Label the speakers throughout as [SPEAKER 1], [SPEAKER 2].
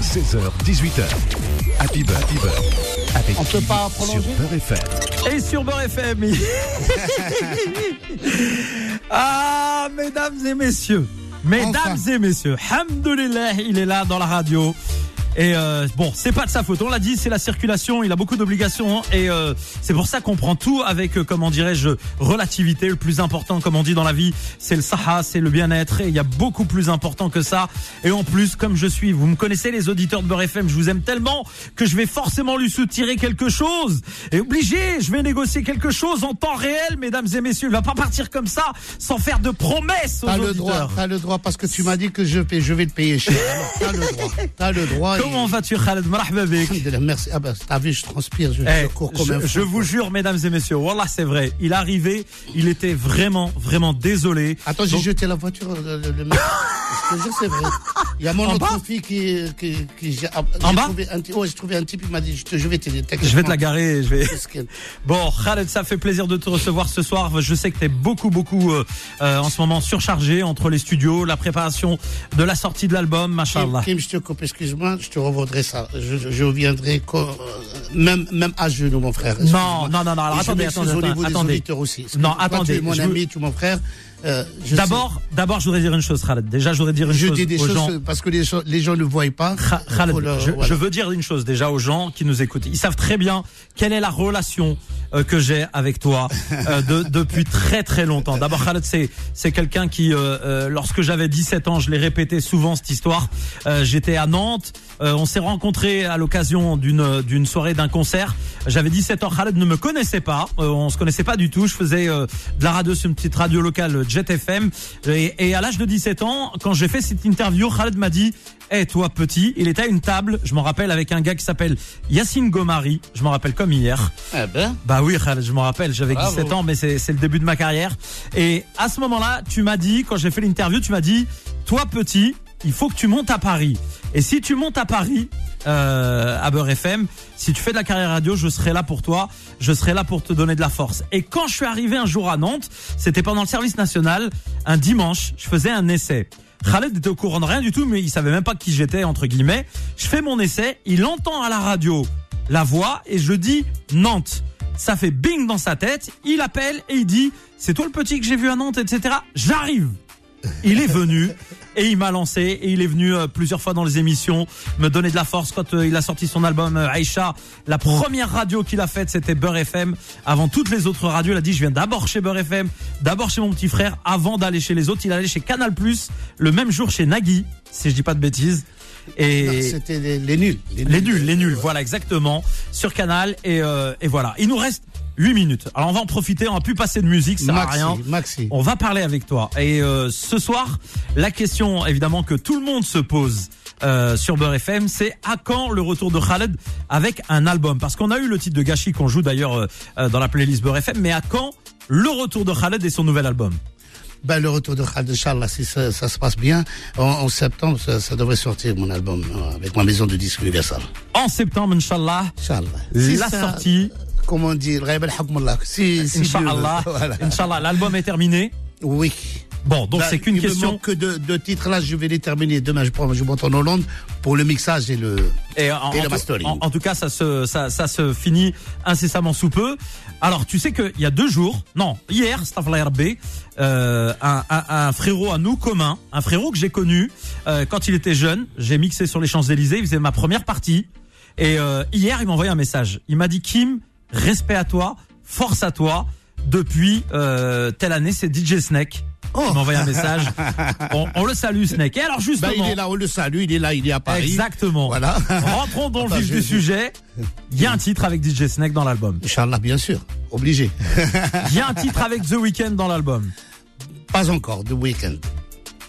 [SPEAKER 1] 16h, 18h. Happy Beurre, Happy. Avec
[SPEAKER 2] On peut pas
[SPEAKER 1] sur
[SPEAKER 2] prolonger
[SPEAKER 1] Beurre FM.
[SPEAKER 3] Et sur Beurre FM. ah, mesdames et messieurs. Mesdames
[SPEAKER 2] Enfin.
[SPEAKER 3] et messieurs. Hamdoulilah, il est là dans la radio. Et euh, bon, c'est pas de sa faute. On l'a dit, c'est la circulation. Il a beaucoup d'obligations et euh, c'est pour ça qu'on prend tout avec, euh, comment dirais-je, relativité. Le plus important, comme on dit dans la vie, c'est le saha, c'est le bien-être. Et il y a beaucoup plus important que ça. Et en plus, comme je suis, vous me connaissez, les auditeurs de Beurre FM, je vous aime tellement que je vais forcément lui soutirer quelque chose. Et obligé, je vais négocier quelque chose en temps réel, mesdames et messieurs. Il va pas partir comme ça, sans faire de promesses aux
[SPEAKER 2] T'as le
[SPEAKER 3] auditeurs.
[SPEAKER 2] droit, t'as le droit parce que tu m'as dit que je, je vais le payer cher. T'as le droit, t'as le droit.
[SPEAKER 3] Comment vas-tu, Khaled
[SPEAKER 2] Merci. Ah ben, t'as vu, je transpire, je,
[SPEAKER 3] Eh,
[SPEAKER 2] je cours comme un
[SPEAKER 3] je,
[SPEAKER 2] fou.
[SPEAKER 3] je vous jure, mesdames et messieurs, voilà, c'est vrai. Il est arrivé, il était vraiment, vraiment désolé.
[SPEAKER 2] Attends, j'ai
[SPEAKER 3] Donc-
[SPEAKER 2] jeté la voiture, le, le-. Je te jure, c'est vrai. Il y a mon
[SPEAKER 3] En
[SPEAKER 2] autre
[SPEAKER 3] bas
[SPEAKER 2] fille qui, qui, qui
[SPEAKER 3] En bas
[SPEAKER 2] trouvé un, ouais, j'ai trouvé un type, il m'a dit, je, te, je vais t'aider.
[SPEAKER 3] Je vais te la garer, je vais. Bon, Khaled, ça fait plaisir de te recevoir ce soir. Je sais que tu es beaucoup, beaucoup euh, euh, en ce moment surchargé entre les studios, la préparation de la sortie de l'album,
[SPEAKER 2] Kim,
[SPEAKER 3] machallah.
[SPEAKER 2] Kim, je te coupe, excuse-moi, je te revaudrai ça. Je, je, co- euh, même, même à genoux, mon frère.
[SPEAKER 3] Non, non, non, non, alors attendez, attendez, attendez.
[SPEAKER 2] aussi.
[SPEAKER 3] Non,
[SPEAKER 2] Toi,
[SPEAKER 3] attendez,
[SPEAKER 2] Tu es mon
[SPEAKER 3] je
[SPEAKER 2] ami, tu es mon frère. Euh,
[SPEAKER 3] D'abord, d'abord, je voudrais dire une chose, Khaled. Déjà, je voudrais dire une
[SPEAKER 2] je
[SPEAKER 3] chose
[SPEAKER 2] dis des
[SPEAKER 3] aux
[SPEAKER 2] choses
[SPEAKER 3] gens.
[SPEAKER 2] parce que les, gens- les gens ne voient pas.
[SPEAKER 3] Kha- Khaled,
[SPEAKER 2] le-
[SPEAKER 3] je,
[SPEAKER 2] voilà.
[SPEAKER 3] je veux dire une chose déjà aux gens qui nous écoutent. Ils savent très bien quelle est la relation euh, que j'ai avec toi euh, de, depuis très très longtemps. D'abord, Khaled, c'est c'est quelqu'un qui, euh, lorsque j'avais 17 ans, je l'ai répété souvent cette histoire. Euh, J'étais à Nantes. Euh, on s'est rencontrés à l'occasion d'une d'une soirée, d'un concert. J'avais 17 ans. Khaled ne me connaissait pas. Euh, on se connaissait pas du tout. Je faisais euh, de la radio sur une petite radio locale, Jet FM. Et, et à l'âge de 17 ans, quand j'ai fait cette interview, Khaled m'a dit Eh toi petit, il était à une table, je m'en rappelle, avec un gars qui s'appelle Yacine Gomari, je m'en rappelle comme hier.
[SPEAKER 2] Eh ben,
[SPEAKER 3] Bah oui, Khaled, je m'en rappelle, j'avais
[SPEAKER 2] Bravo.
[SPEAKER 3] 17 ans, mais c'est le début de ma carrière. Et à ce moment-là, tu m'as dit, quand j'ai fait l'interview, tu m'as dit, toi petit, il faut que tu montes à Paris. Et si tu montes à Paris, euh, à Beurre FM, si tu fais de la carrière radio, je serai là pour toi, je serai là pour te donner de la force. Et quand je suis arrivé un jour à Nantes, c'était pendant le service national, un dimanche, je faisais un essai. Khaled était au courant de rien du tout, mais il savait même pas qui j'étais, entre guillemets. Je fais mon essai, il entend à la radio la voix et je dis Nantes. Ça fait bing dans sa tête, il appelle et il dit c'est toi le petit que j'ai vu à Nantes, etc. J'arrive. Il est venu et il m'a lancé et il est venu euh, plusieurs fois dans les émissions me donner de la force quand euh, il a sorti son album euh, Aïcha. La première radio qu'il a faite c'était Beurre FM. Avant toutes les autres radios, il a dit je viens d'abord chez Beurre FM, d'abord chez mon petit frère avant d'aller chez les autres. Il allait chez Canal+, le même jour chez Nagui, si je dis pas de bêtises. Et
[SPEAKER 2] c'était les, les nuls.
[SPEAKER 3] les nuls, les nuls, voilà exactement, sur Canal et, euh, et voilà. Il nous reste 8 minutes. Alors on va en profiter, on va plus passer de musique, ça
[SPEAKER 2] Maxi,
[SPEAKER 3] rien.
[SPEAKER 2] Maxi.
[SPEAKER 3] On va parler avec toi. Et euh, ce soir, la question évidemment que tout le monde se pose euh, sur Beurre FM, c'est à quand le retour de Khaled avec un album? Parce qu'on a eu le titre de Gachi qu'on joue d'ailleurs euh, euh, dans la playlist Beurre FM, mais à quand le retour de Khaled et son nouvel album?
[SPEAKER 2] Ben, le retour de Khaled Inch'Allah, si ça, ça se passe bien, en, en septembre, ça, ça devrait sortir mon album euh, avec ma maison de disques Universal.
[SPEAKER 3] En septembre, Inch'Allah,
[SPEAKER 2] Inch'Allah.
[SPEAKER 3] la
[SPEAKER 2] ça-
[SPEAKER 3] sortie,
[SPEAKER 2] Comment al-Hukmullah. Si, si.
[SPEAKER 3] Inch'Allah,
[SPEAKER 2] Voilà.
[SPEAKER 3] Inch'Allah, l'album est terminé.
[SPEAKER 2] Oui.
[SPEAKER 3] Bon, donc c'est qu'une
[SPEAKER 2] il me
[SPEAKER 3] question.
[SPEAKER 2] manque que de, de titres là, je vais les terminer. Demain, je prends, je monte en Hollande pour le mixage et le.
[SPEAKER 3] Et en,
[SPEAKER 2] Et
[SPEAKER 3] en
[SPEAKER 2] le mastering.
[SPEAKER 3] en- en tout cas, ça se, ça, ça se finit incessamment sous peu. Alors, tu sais qu'il y a deux jours, non, hier, euh, un, un, un frérot à nous commun, un frérot que j'ai connu euh, quand il était jeune, j'ai mixé sur les Champs-Élysées, il faisait ma première partie. Et euh, hier, il m'a envoyé un message. Il m'a dit, Kim, respect à toi, force à toi. Depuis euh, telle année, c'est DJ Snake. Il m'a envoyé un message. On, on le salue, Snake. Et alors,
[SPEAKER 2] Bah,
[SPEAKER 3] justement...
[SPEAKER 2] il est là, on le salue, il est là, il est à Paris.
[SPEAKER 3] Exactement.
[SPEAKER 2] Voilà.
[SPEAKER 3] Rentrons dans le vif du
[SPEAKER 2] je-
[SPEAKER 3] sujet. Il y a un titre avec DJ Snake dans l'album.
[SPEAKER 2] Inch'Allah, bien sûr. Obligé.
[SPEAKER 3] Il y a un titre avec The Weeknd dans l'album.
[SPEAKER 2] Pas encore, The Weeknd.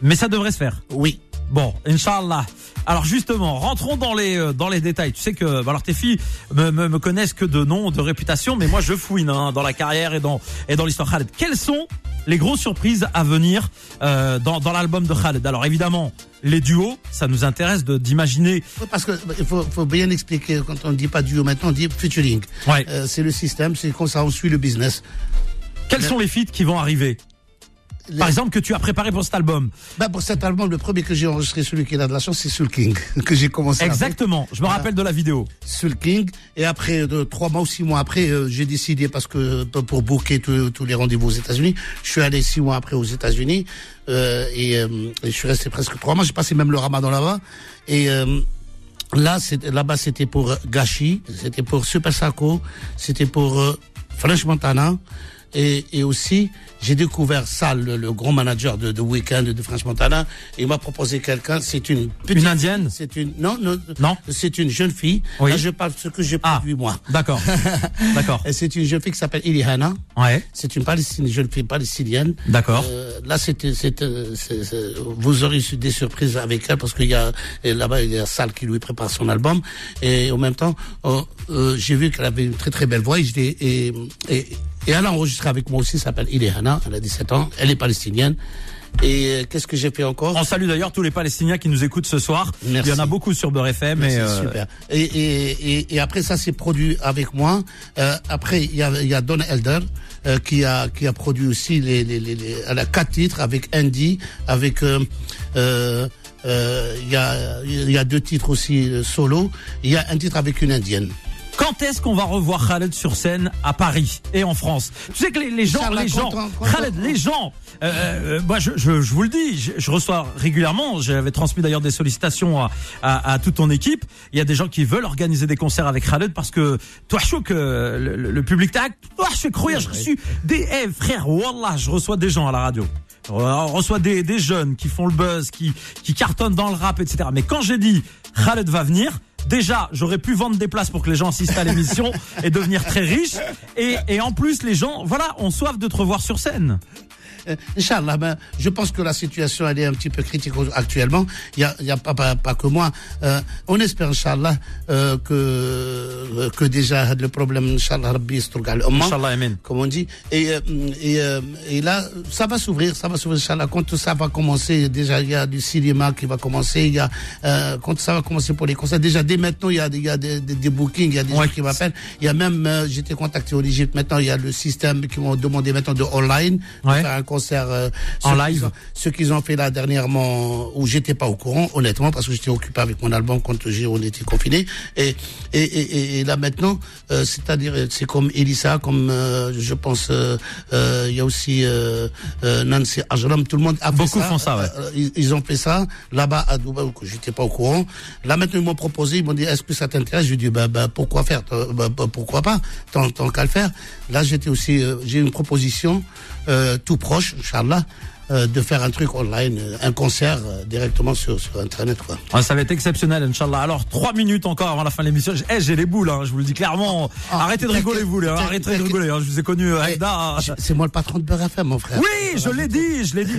[SPEAKER 3] Mais ça devrait se faire.
[SPEAKER 2] Oui.
[SPEAKER 3] Bon, Inch'Allah. Alors justement, rentrons dans les euh, dans les détails. Tu sais que bah alors tes filles me, me, me connaissent que de nom, de réputation, mais moi je fouine hein, dans la carrière et dans et dans l'histoire Khaled. Quelles sont les grosses surprises à venir euh, dans dans l'album de Khaled? Alors évidemment, les duos, ça nous intéresse de d'imaginer.
[SPEAKER 2] Parce que bah, il faut, faut bien expliquer quand on dit pas duo maintenant, on dit featuring.
[SPEAKER 3] Ouais.
[SPEAKER 2] Euh, c'est le système, c'est comme ça on suit le business.
[SPEAKER 3] Quels sont les feats qui vont arriver? Par exemple, que tu as préparé pour cet album.
[SPEAKER 2] Ben pour cet album, le premier que j'ai enregistré, celui qui a de la chance, c'est Soul King, que j'ai commencé avec.
[SPEAKER 3] Exactement. Je me rappelle de la vidéo.
[SPEAKER 2] Soul King. Et après, de, trois mois ou six mois après, euh, j'ai décidé, parce que euh, pour booker tous les rendez-vous aux États-Unis, je suis allé six mois après aux États-Unis. euh, et, euh, et je suis resté presque trois mois. J'ai passé même le ramadan là-bas. Et euh, là, là-bas, c'était pour Gachi, c'était pour Super Sako, c'était pour euh, French Montana. Et, et aussi, j'ai découvert Sal, le, le grand manager de, de Weekend de French Montana. Il m'a proposé quelqu'un, c'est une petite...
[SPEAKER 3] Une indienne
[SPEAKER 2] C'est une... Non, non,
[SPEAKER 3] Non.
[SPEAKER 2] c'est une jeune fille.
[SPEAKER 3] Oui.
[SPEAKER 2] Là, je parle de ce que j'ai
[SPEAKER 3] Ah.
[SPEAKER 2] produit moi.
[SPEAKER 3] D'accord. D'accord.
[SPEAKER 2] Et c'est une jeune fille qui s'appelle Ilihana.
[SPEAKER 3] Ouais.
[SPEAKER 2] C'est une Palestinienne, jeune fille palestinienne.
[SPEAKER 3] D'accord.
[SPEAKER 2] Euh, là, c'était, vous aurez eu des surprises avec elle parce qu'il y a là-bas il y a Sal qui lui prépare son album et en même temps, euh, euh, j'ai vu qu'elle avait une très très belle voix et, je l'ai- et, et, et elle a enregistré avec moi aussi. Elle s'appelle Ilihana. Elle a 17 ans. Elle est palestinienne. Et euh, qu'est-ce que j'ai fait encore?
[SPEAKER 3] On salue d'ailleurs tous les Palestiniens qui nous écoutent ce soir.
[SPEAKER 2] Merci.
[SPEAKER 3] Il y en a beaucoup sur Beurre FM. Et, euh,
[SPEAKER 2] super. Et, et, et, et après ça, c'est produit avec moi. Euh, après, il y a, il y a Don Elder euh, qui a qui a produit aussi les, les, les, les- elle a quatre titres avec Andy, avec euh, euh, il y a il y a deux titres aussi solo. Il y a un titre avec une indienne.
[SPEAKER 3] Quand est-ce qu'on va revoir Khaled sur scène à Paris et en France? Tu sais que les, les gens, les gens. Khaled, les gens. euh, euh, moi, je, je, je vous le dis, je, je reçois régulièrement. J'avais transmis d'ailleurs des sollicitations à, à, à toute ton équipe. Il y a des gens qui veulent organiser des concerts avec Khaled parce que toi, je que le, le, le public tag, toi, je croyais, je reçu des eh, frères, wallah, je reçois des gens à la radio. On reçoit des, des jeunes qui font le buzz, qui, qui cartonnent dans le rap, etc. Mais quand j'ai dit Khaled va venir, déjà, j'aurais pu vendre des places pour que les gens assistent à l'émission et devenir très riches. Et, et en plus, les gens, voilà, ont soif de te revoir sur scène.
[SPEAKER 2] Euh, Inch'Allah, ben, je pense que la situation elle est un petit peu critique actuellement. Il y a, y a pas, pas, pas que moi. Euh, on espère, Inch'Allah, euh, que, euh, que déjà le problème, Inch'Allah, Rabbi comme on dit. Et, euh, et, euh, et là, ça va s'ouvrir, ça va s'ouvrir, Inch'Allah. Quand tout ça va commencer, déjà, il y a du cinéma qui va commencer, il y a, euh, quand ça va commencer pour les concerts, déjà, dès maintenant, il y a, il y a des, des, des bookings, il y a des
[SPEAKER 3] Ouais.
[SPEAKER 2] gens qui m'appellent. Il y a même, j'étais contacté au Égypte, maintenant, il y a le système qui m'ont demandé maintenant de online, de
[SPEAKER 3] Ouais.
[SPEAKER 2] faire un concert euh,
[SPEAKER 3] En live.
[SPEAKER 2] Ce qu'ils ont fait là dernièrement, où j'étais pas au courant, honnêtement, parce que j'étais occupé avec mon album quand j'ai on était confiné. Et et, et, et- là maintenant, euh, c'est-à-dire c'est comme Elisa, comme euh, je pense, euh, euh, il y a aussi Nancy Ajram, tout le monde a fait
[SPEAKER 3] Beaucoup
[SPEAKER 2] ça.
[SPEAKER 3] font ça, ouais.
[SPEAKER 2] Ils, ils ont fait ça là-bas à Dubaï, où j'étais pas au courant. Là maintenant ils m'ont proposé, ils m'ont dit est-ce que ça t'intéresse? Je lui ai dit bah, bah pourquoi faire, bah, bah, pourquoi pas, tant, tant qu'à le faire. Là j'étais aussi, euh, j'ai une proposition euh, tout proche, Inch'Allah, euh, de faire un truc online, euh, un concert euh, directement sur sur internet quoi.
[SPEAKER 3] Ah, ça va être exceptionnel, Inch'Allah. Alors, trois minutes encore avant la fin de l'émission. Eh, j'ai les boules, hein, je vous le dis clairement.
[SPEAKER 2] Ah,
[SPEAKER 3] arrêtez de rigoler, vous, les, hein, arrêtez de rigoler. hein. Je vous ai connu, Aïda.
[SPEAKER 2] Je- C'est moi le patron de Beurre FM, mon frère.
[SPEAKER 3] Oui, je l'ai dit, je l'ai dit.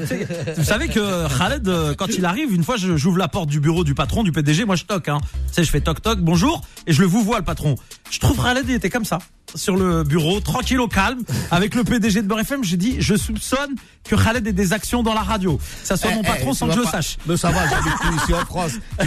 [SPEAKER 3] Vous savez que Khaled, quand il arrive, une fois, je- j'ouvre la porte du bureau du patron, du PDG, moi je toque. Hein. Tu sais, je fais toc toc, bonjour, et je le vous vois le patron. Je trouve Khaled, il était comme ça, sur le bureau, tranquille au calme, avec le PDG de Beurre FM. J'ai dit, je soupçonne que Khaled ait des actions dans la radio. Ça soit mon
[SPEAKER 2] Eh,
[SPEAKER 3] patron
[SPEAKER 2] eh,
[SPEAKER 3] sans que je le sache.
[SPEAKER 2] Mais ça va, j'habite plus ici en France.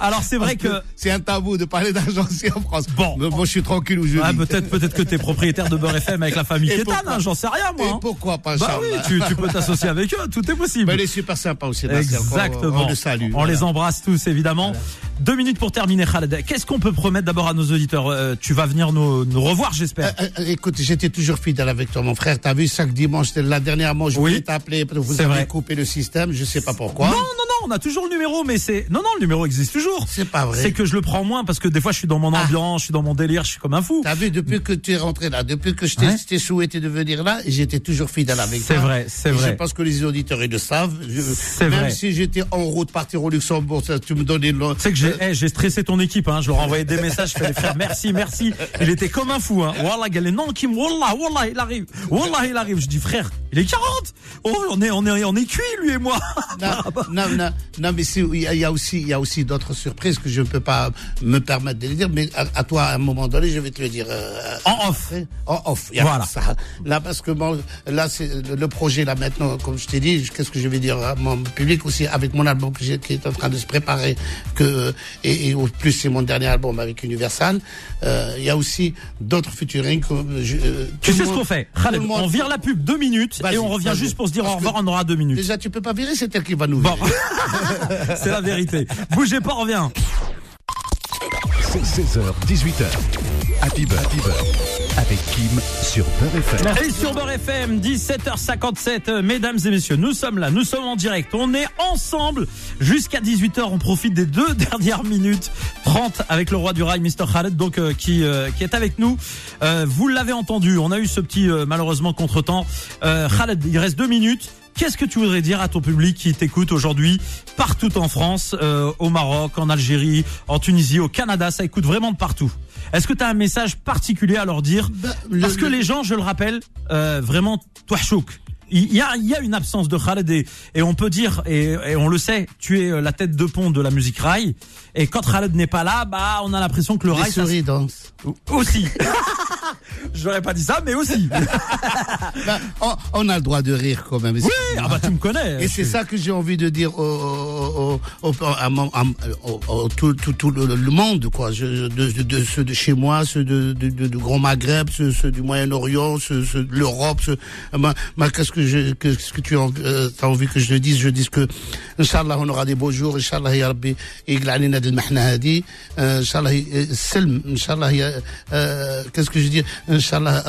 [SPEAKER 3] Alors c'est vrai que.
[SPEAKER 2] c'est un tabou de parler d'argent ici en France.
[SPEAKER 3] Bon.
[SPEAKER 2] Mais moi je suis tranquille où je vis.
[SPEAKER 3] peut-être, peut-être que t'es propriétaire de Beurre FM avec la famille Kétan, hein, j'en sais rien moi.
[SPEAKER 2] Et
[SPEAKER 3] hein.
[SPEAKER 2] pourquoi pas,
[SPEAKER 3] Bah
[SPEAKER 2] Charles
[SPEAKER 3] oui, tu, tu peux t'associer avec eux, tout est possible.
[SPEAKER 2] Mais elle est super sympa aussi.
[SPEAKER 3] Exactement.
[SPEAKER 2] On le salue.
[SPEAKER 3] On les embrasse tous, évidemment. Deux minutes pour terminer, Khaled. Qu'est-ce qu'on peut promettre d'abord à nos auditeurs Euh, Tu vas venir nous, nous revoir, j'espère.
[SPEAKER 2] Euh, euh, écoute, j'étais toujours fidèle avec toi, mon frère. T'as vu, chaque dimanche, c'était la dernière fois, je
[SPEAKER 3] Oui.
[SPEAKER 2] voulais t'appeler. Vous avez
[SPEAKER 3] vrai.
[SPEAKER 2] coupé le système, je sais pas pourquoi.
[SPEAKER 3] non, non, on a toujours le numéro, mais c'est... Non, non, le numéro existe toujours.
[SPEAKER 2] C'est pas vrai.
[SPEAKER 3] C'est que je le prends moins parce que des fois je suis dans mon
[SPEAKER 2] Ah.
[SPEAKER 3] ambiance, je suis dans mon délire, je suis comme un fou.
[SPEAKER 2] T'as vu, depuis que tu es rentré là, depuis que je t'ai
[SPEAKER 3] Ouais.
[SPEAKER 2] souhaité de venir là, j'étais toujours fidèle avec
[SPEAKER 3] C'est
[SPEAKER 2] toi.
[SPEAKER 3] vrai, c'est vrai.
[SPEAKER 2] Je pense que les auditeurs, ils le savent.
[SPEAKER 3] C'est
[SPEAKER 2] même
[SPEAKER 3] vrai.
[SPEAKER 2] si j'étais en route partir au Luxembourg, ça, tu me donnais le...
[SPEAKER 3] Sais que j'ai eh, j'ai stressé ton équipe, hein. je leur ai envoyé des messages, je les frères, merci, merci. Il était comme un fou, hein. Wallah, qui me, wallah, wallah, il arrive. Wallah, il arrive. Je dis, frère, il est 40. Oh, on est, on est, on est cuit, lui et moi.
[SPEAKER 2] Non, non, non, non, mais il y, a- il y a aussi, il y a aussi d'autres surprises que je ne peux pas me permettre de les dire, mais à, à toi, à un moment donné, je vais te le dire. euh,
[SPEAKER 3] En off.
[SPEAKER 2] après, En off. il y a
[SPEAKER 3] Voilà.
[SPEAKER 2] ça. Là, parce que bon, là, c'est le- projet, là, maintenant, comme je t'ai dit, qu'est-ce que je vais dire à mon public aussi, avec mon album que qui est en train de se préparer, que, et, et au plus, c'est mon dernier album avec Universal. Euh, il y a aussi d'autres featuring. je- euh,
[SPEAKER 3] Tu sais ce qu'on fait Khaled,
[SPEAKER 2] monde-
[SPEAKER 3] on vire la pub deux minutes et on revient juste pour se dire au revoir,
[SPEAKER 2] que-
[SPEAKER 3] on aura deux minutes.
[SPEAKER 2] Déjà, tu peux pas virer, c'est elle qui va nous
[SPEAKER 3] Bon,
[SPEAKER 2] virer.
[SPEAKER 3] c'est la vérité. Bougez pas, on revient.
[SPEAKER 1] C'est 16h, 18h. Happy Bird, Happy Bird. Avec Kim sur Beurre FM.
[SPEAKER 3] Et sur Beurre FM, 17h57, euh, mesdames et messieurs, nous sommes là, nous sommes en direct, on est ensemble jusqu'à 18h, on profite des deux dernières minutes 30 avec le roi du rail, Mr. Khaled, donc euh, qui euh, qui est avec nous. Euh, vous l'avez entendu, on a eu ce petit malheureusement contretemps. Khaled, il reste deux minutes. Qu'est-ce que tu voudrais dire à ton public qui t'écoute aujourd'hui partout en France, euh, au Maroc, en Algérie, en Tunisie, au Canada, ça écoute vraiment de partout. Est-ce que tu as un message particulier à leur dire?
[SPEAKER 2] Bah, le-
[SPEAKER 3] Parce que
[SPEAKER 2] le-
[SPEAKER 3] les gens, je le rappelle, euh, vraiment, touachouk. Il y a, il y a une absence de Khaled et, et on peut dire, et, et on le sait, tu es euh, la tête de pont de la musique rail. Et quand Khaled n'est pas là, bah, on a l'impression que le
[SPEAKER 2] Les
[SPEAKER 3] rail, ça,
[SPEAKER 2] souris dansent.
[SPEAKER 3] aussi. Je n'aurais pas dit ça, mais aussi.
[SPEAKER 2] Ben, on, a le droit de rire quand même.
[SPEAKER 3] Oui, ah bah, tu me connais.
[SPEAKER 2] Et c'est ça que j'ai envie de dire au, tout, le, monde, quoi. De, ceux de chez moi, ceux de, du Grand Maghreb, ceux, du Moyen-Orient, ceux, de l'Europe. Qu'est-ce que, tu euh, as, envie que je dise? Je dis que, Inch'Allah, on aura des beaux jours. Inch'Allah, Ya Rabbi, euh, Inch'Allah, euh, Inch'Allah, qu'est-ce que je dis? Dieu, Inch'Allah,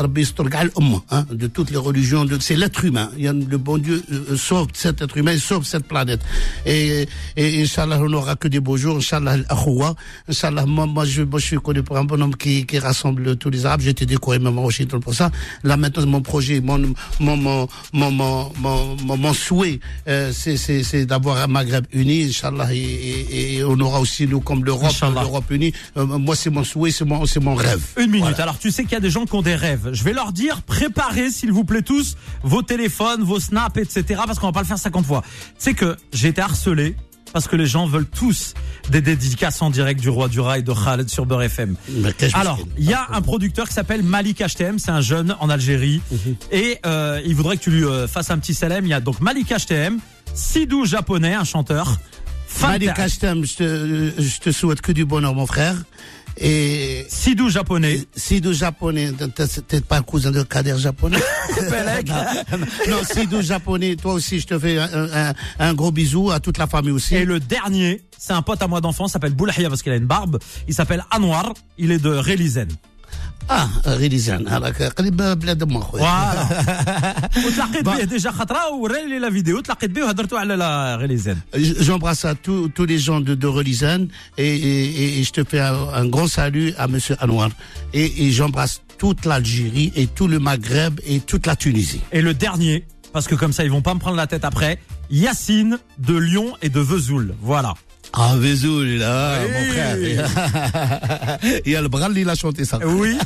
[SPEAKER 2] hein, de toutes les religions. C'est l'être humain. Le bon Dieu euh, sauve cet être humain, sauve cette planète. Et, et Inch'Allah, on n'aura que des beaux jours. Inch'Allah, l'Akhoua. Inch'Allah, moi, je, suis connu pour un bonhomme qui, qui rassemble tous les Arabes. J'étais décoré même à Washington pour ça. Là, maintenant, mon projet, mon, mon, mon, mon, mon, mon, souhait, euh, c'est, c'est, c'est d'avoir un Maghreb uni, Inch'Allah, et, et, on aura aussi, nous, comme l'Europe, l'Europe unie. Euh, moi, c'est mon souhait, c'est mon, c'est mon rêve.
[SPEAKER 3] Une minute. Alors, tu sais qu'il y a des gens qui ont des rêves. Je vais leur dire préparez s'il vous plaît tous vos téléphones, vos snaps, etc. Parce qu'on va pas le faire 50 fois. Tu sais que j'ai été harcelé parce que les gens veulent tous des dédicaces en direct du roi du rail de Khaled sur Beurre FM. Alors, il y a un producteur qui s'appelle Malik HTM, c'est un jeune en Algérie, et euh, il voudrait que tu lui euh, fasses un petit salam. Il y a donc Malik HTM, Sidou japonais, un chanteur,
[SPEAKER 2] Malik Hastem, je te, je te souhaite que du bonheur, mon frère. Et
[SPEAKER 3] Sidou japonais.
[SPEAKER 2] Sidou japonais, t'es pas cousin de Kader japonais
[SPEAKER 3] Pelek.
[SPEAKER 2] Non, Sidou japonais, toi aussi, je te fais un, un, un gros bisou à toute la famille aussi.
[SPEAKER 3] Et le dernier, c'est un pote à moi d'enfance, s'appelle Boulahia parce qu'il a une barbe. Il s'appelle Anwar, il est de Rélizen.
[SPEAKER 2] Ah, ريليزان هذاك قريب بلاد ما خويا
[SPEAKER 3] Voilà. وتلاقيت به ديجا خطره وراني لي لا فيديو تلاقيت به وهضرتوا على لا غليزان
[SPEAKER 2] J'embrasse à tous, tous les gens de, de Relizane et, et, et je te fais un, un grand salut à Monsieur Anouar. Et, et j'embrasse toute l'Algérie et tout le Maghreb et toute la Tunisie.
[SPEAKER 3] Et le dernier, parce que comme ça ils vont pas me prendre la tête après, Yacine de Lyon et de Vesoul. Voilà.
[SPEAKER 2] Ah, Vesoul, là,
[SPEAKER 3] Oui.
[SPEAKER 2] mon frère. Il y a le Bral, il a chanté ça.
[SPEAKER 3] Oui.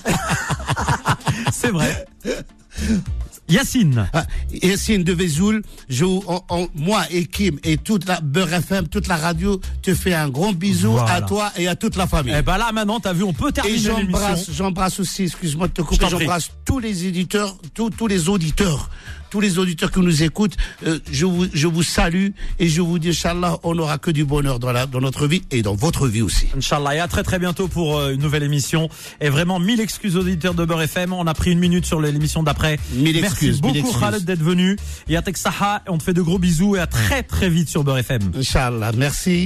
[SPEAKER 3] c'est vrai. Yacine.
[SPEAKER 2] Ah, Yassine de Vesoul, je, on- on- moi et Kim et toute la Beurre FM, toute la radio, te fait un grand bisou
[SPEAKER 3] Voilà.
[SPEAKER 2] à toi et à toute la famille.
[SPEAKER 3] Eh ben là maintenant, t'as vu, on peut
[SPEAKER 2] Et
[SPEAKER 3] terminer
[SPEAKER 2] j'embrasse,
[SPEAKER 3] l'émission.
[SPEAKER 2] j'embrasse aussi, excuse-moi de te couper, j'embrasse tous les éditeurs, tous, tous les auditeurs, tous les auditeurs qui nous écoutent. Euh, je vous, je vous salue et je vous dis, Inch'Allah, on n'aura que du bonheur dans la, dans notre vie et dans votre vie aussi.
[SPEAKER 3] Inch'Allah, et à très très bientôt pour euh, une nouvelle émission. Et vraiment, mille excuses aux auditeurs de Beurre FM. On a pris une minute sur l'émission d'après.
[SPEAKER 2] Mille
[SPEAKER 3] Merci
[SPEAKER 2] excuses,
[SPEAKER 3] beaucoup
[SPEAKER 2] mille excuses.
[SPEAKER 3] Khaled d'être venu. Et à Saha, on te fait de gros bisous et à très très vite sur Beurre FM.
[SPEAKER 2] Inch'Allah, merci.